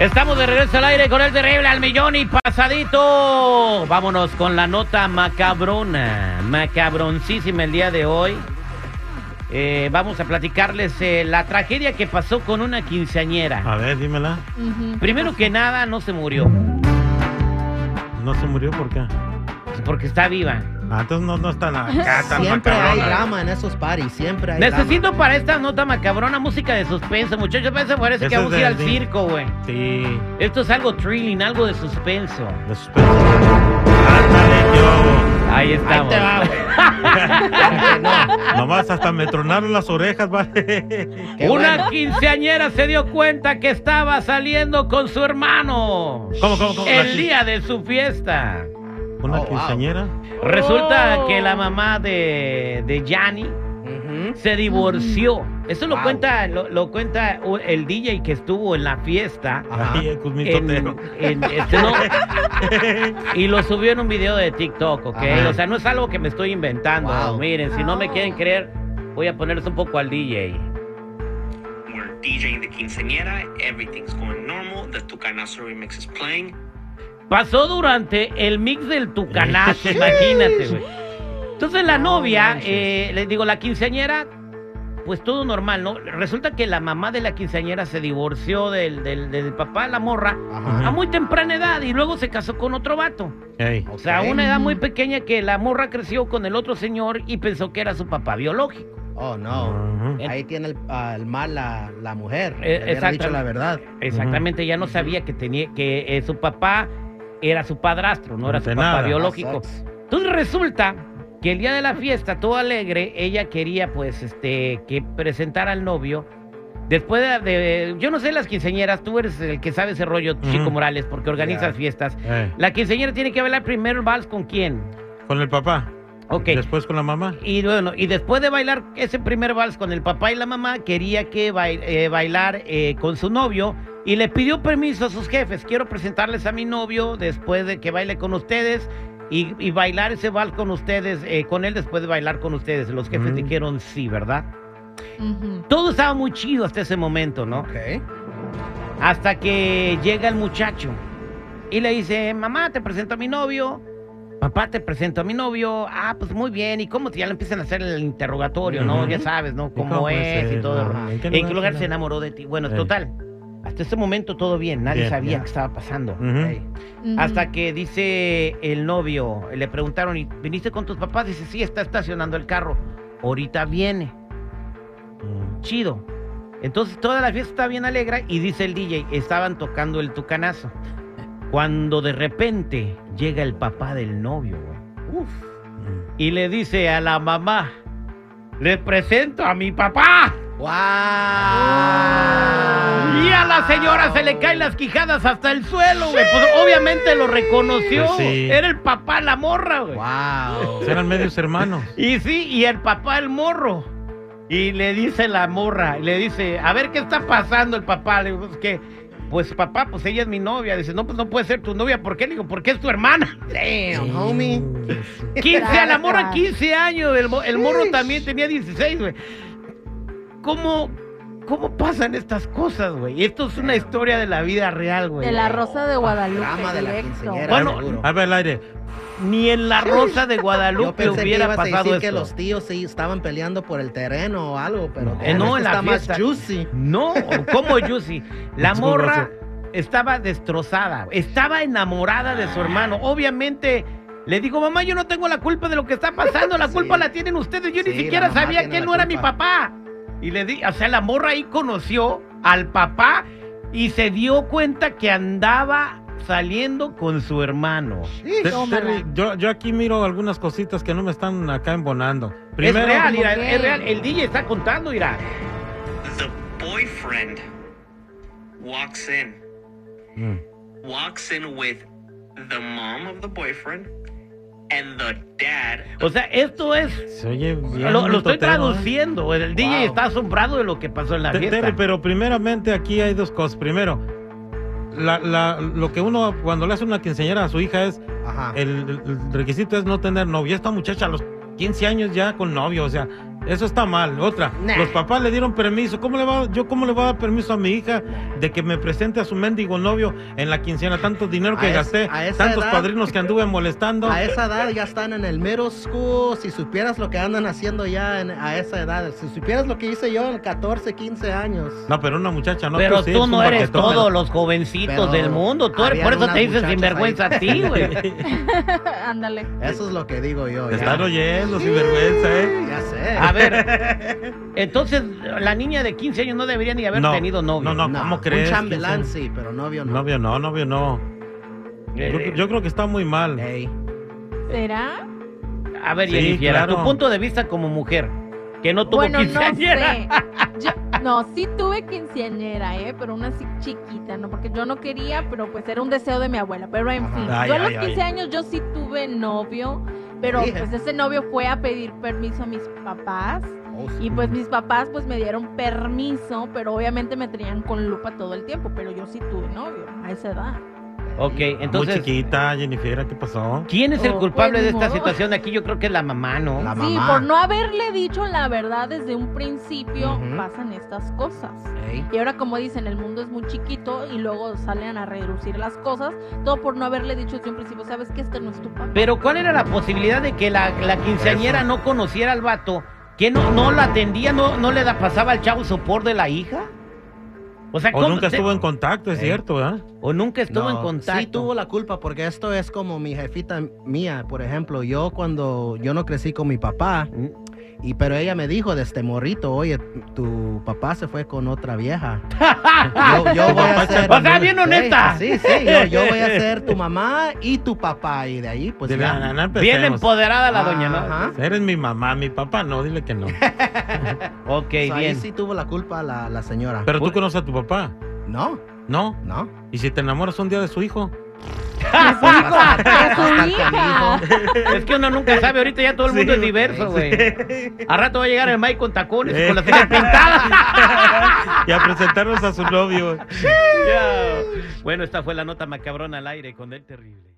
Estamos de regreso al aire con el terrible al millón y pasadito. Vámonos con la nota macabrona, macabroncísima el día de hoy. Eh, vamos a platicarles eh, la tragedia que pasó con una quinceañera. A ver, dímela. Primero que nada, no se murió, ¿No se murió por qué? porque está viva. Ah, entonces no, no está nada. acá tan Siempre hay macabrona. drama en esos parties, siempre hay Necesito drama. para esta nota macabrona música de suspenso, muchachos. Parece, parece que Ese vamos a es ir al del- circo, güey. Sí, Esto es algo thrilling, algo de suspenso. de suspenso. Ándale, yo. Ahí estamos. te va, Nomás hasta me tronaron las orejas, vale. Qué Una bueno. quinceañera se dio cuenta que estaba saliendo con su hermano. ¿Cómo, cómo, cómo? El día de su fiesta. ¿Una Oh, wow. quinceañera? Resulta Oh. que la mamá de, de Gianni Ujú. se divorció. Eso lo Wow. cuenta, lo, lo cuenta el DJ que estuvo en la fiesta. Ahí, el En, en- este, no, y lo subió en un video de TikTok, ¿ok? Ajá. O sea, no es algo que me estoy inventando. Wow. Miren, si no me quieren creer, voy a ponerles un poco al DJ. We're DJing the quinceañera. Everything's going normal. The Tucanazo remix is playing. Pasó durante el mix del tucanazo, imagínate, güey. Entonces la novia, eh, les digo, la quinceañera, pues todo normal, ¿no? Resulta que la mamá de la quinceañera se divorció del, del, del papá de la morra Ajá. a muy temprana edad y luego se casó con otro vato. Ey. O sea, a una edad muy pequeña que la morra creció con el otro señor y pensó que era su papá biológico. Oh, no. Ahí tiene el, el mal la, la mujer. Eh, Le hubiera dicho exactamente. la verdad. Exactamente, ya no sabía que tenía que eh, su papá era su padrastro, no era su papá nada. biológico. Entonces resulta que el día de la fiesta, todo alegre, ella quería pues este que presentara al novio. Después de, de- yo no sé las quinceañeras, tú eres el que sabe ese rollo, Chico. Morales, porque organizas fiestas. Ey. La quinceañera tiene que bailar primero el vals con quién. Con el papá. Ok. Después con la mamá. Y bueno, y después de bailar ese primer vals con el papá y la mamá, quería que bai- eh, bailar eh, con su novio y le pidió permiso a sus jefes. Quiero presentarles a mi novio después de que baile con ustedes y, y bailar ese vals con ustedes, eh, con él después de bailar con ustedes. Los jefes Mm. dijeron sí, ¿verdad? Todo estaba muy chido hasta ese momento, ¿no? Ok. Hasta que llega el muchacho y le dice, mamá, te presento a mi novio. Papá, te presento a mi novio. Ah, pues muy bien. ¿Y cómo? Ya le empiezan a hacer el interrogatorio, ¿no? Ya sabes, ¿no? ¿Y ¿Cómo, es y todo. Ajá. ¿En qué lugar se enamoró de ti? Bueno, total. Hasta ese momento todo bien. Nadie Bien, sabía qué estaba pasando. Hasta que dice el novio, le preguntaron, ¿y viniste con tus papás? Dice, sí, está estacionando el carro. Ahorita viene. Mm. Chido. Entonces toda la fiesta está bien alegre y dice el DJ, estaban tocando el tucanazo. Cuando de repente llega el papá del novio, güey, Uf. Mm. y le dice a la mamá, le presento a mi papá. ¡Wow! La señora se le caen las quijadas hasta el suelo, güey. Pues obviamente lo reconoció. Pues sí. Era el papá la morra, güey. ¡Wow! Eran medios hermanos. Y sí, y el papá el morro. Y le dice la morra, le dice, a ver qué está pasando el papá. Le digo, "Pues que, pues papá, pues ella es mi novia. Dice, no, pues no puede ser tu novia. ¿Por qué? Le digo, porque es tu hermana. Damn, homie. 15, a la morra 15 años. El, el morro también tenía 16, güey. ¿Cómo, ¿Cómo pasan estas cosas, güey? Esto es una historia de la vida real, güey. De la Rosa de Guadalupe. De la quinceañera. Bueno. A ver, el aire. Ni en la Rosa de Yo Guadalupe que hubiera ibas a pasado decir esto. que los tíos sí estaban peleando por el terreno o algo, pero Eh, no, en la está fiesta. más juicy. No, ¿cómo Juicy? La Es morra estaba destrozada, estaba enamorada de su hermano. Obviamente, le digo, mamá, yo no tengo la culpa de lo que está pasando, la Sí. culpa la tienen ustedes. Yo ni Sí, siquiera mamá sabía tiene que él la no era mi culpa. papá. Y le di, o sea, la morra ahí conoció al papá y se dio cuenta que andaba saliendo con su hermano. Ter-. Terry, yo, yo aquí miro algunas cositas que no me están acá embonando. Primero, es real, ¿cómo mira, es real. El DJ está contando, mira. The boyfriend walks in, Mm. walks in with the mom of the boyfriend and the. O sea, esto es... Se oye bien. Lo, lo estoy traduciendo. El DJ está asombrado de lo que pasó en la Te- fiesta. Terry, pero primeramente aquí hay dos cosas. Primero, la, la- lo que uno cuando le hace una quinceañera a su hija es Ajá. el, el requisito es no tener novio. Esta muchacha a los 15 años ya con novio, o sea, eso está mal. Otra, Nah. los papás le dieron permiso. ¿Cómo le va, yo cómo le voy a dar permiso a mi hija de que me presente a su mendigo novio en la quincena? Tanto dinero que A es- gasté, a esa tantos edad- padrinos que anduve molestando. A esa edad ya están en el middle school. Si supieras lo que andan haciendo ya en- a esa edad. Si supieras lo que hice yo en 14, 15 años. No, pero una muchacha no. Pero sí, tú es no eres todos los jovencitos Pero del mundo. Tú eres, por eso te muchachas sinvergüenza ahí. a ti, güey. Ándale. Eso es lo que digo yo. Te ya. están oyendo, sinvergüenza, ¿eh? Ya sé. A ver, entonces la niña de 15 años no debería ni haber No, tenido novio. no, no. ¿cómo crees? Un chambelán ¿Quién sí, pero novio no. Novio no, novio no. Eh, Yo, yo creo que está muy mal. ¿Será? a ver, Sí, Jennifer, claro. tu punto de vista como mujer, que no tuvo Bueno, no quinceañera. sé. Yo- no, sí tuve quinceañera, ¿eh? Pero una así chiquita, ¿no? Porque yo no quería, pero pues era un deseo de mi abuela. Pero en Ajá. fin, Ay, yo a los ay. 15 años yo sí tuve novio, pero Dije. pues ese novio fue a pedir permiso a mis papás. Oh, sí. Y pues mis papás pues me dieron permiso, pero obviamente me tenían con lupa todo el tiempo. Pero yo sí tuve novio a esa edad. Ok, entonces, muy chiquita, Jennifer, ¿qué pasó? ¿quién es el Oh, culpable pues, de esta modo. situación? Aquí yo creo que es la mamá, ¿no? La Sí, mamá. por no haberle dicho la verdad desde un principio Ujú. pasan estas cosas. Ey. Y ahora, como dicen, el mundo es muy chiquito y luego salen a reducir las cosas, todo por no haberle dicho desde un principio, sabes que este no es tu papá. Pero ¿cuál era la posibilidad de que la, la quinceañera no conociera al vato? ¿Que no, no la atendía, no, no le da, pasaba al chavo sopor de la hija? O sea, O ¿cómo nunca se- estuvo en contacto, es Ey. cierto, ¿eh? o nunca estuvo en contacto. Sí tuvo la culpa porque esto es como mi jefita mía, por ejemplo, yo cuando yo no crecí con mi papá Mm. Y pero ella me dijo desde morrito, oye, tu papá se fue con otra vieja. Yo, yo voy a ser, O sea, bien honesta. Sí, sí, yo, yo voy a ser tu mamá y tu papá y de ahí pues Dile, ya. "No, no Bien empoderada la doña, ¿no? Ajá. Eres mi mamá, mi papá no, dile que no. Ok, So, ahí bien. sí tuvo la culpa la, la señora. Pero tú conoces a tu papá, No, ¿no? no. ¿Y si te enamoras un día de su hijo? ¡A su hija! Es que uno nunca sabe, ahorita ya todo el mundo Sí. es diverso, güey. A rato va a llegar el Mike con tacones y Eh. con las uñas pintadas. y a presentarnos a su novio. Bueno, esta fue la nota macabrona al aire con el terrible.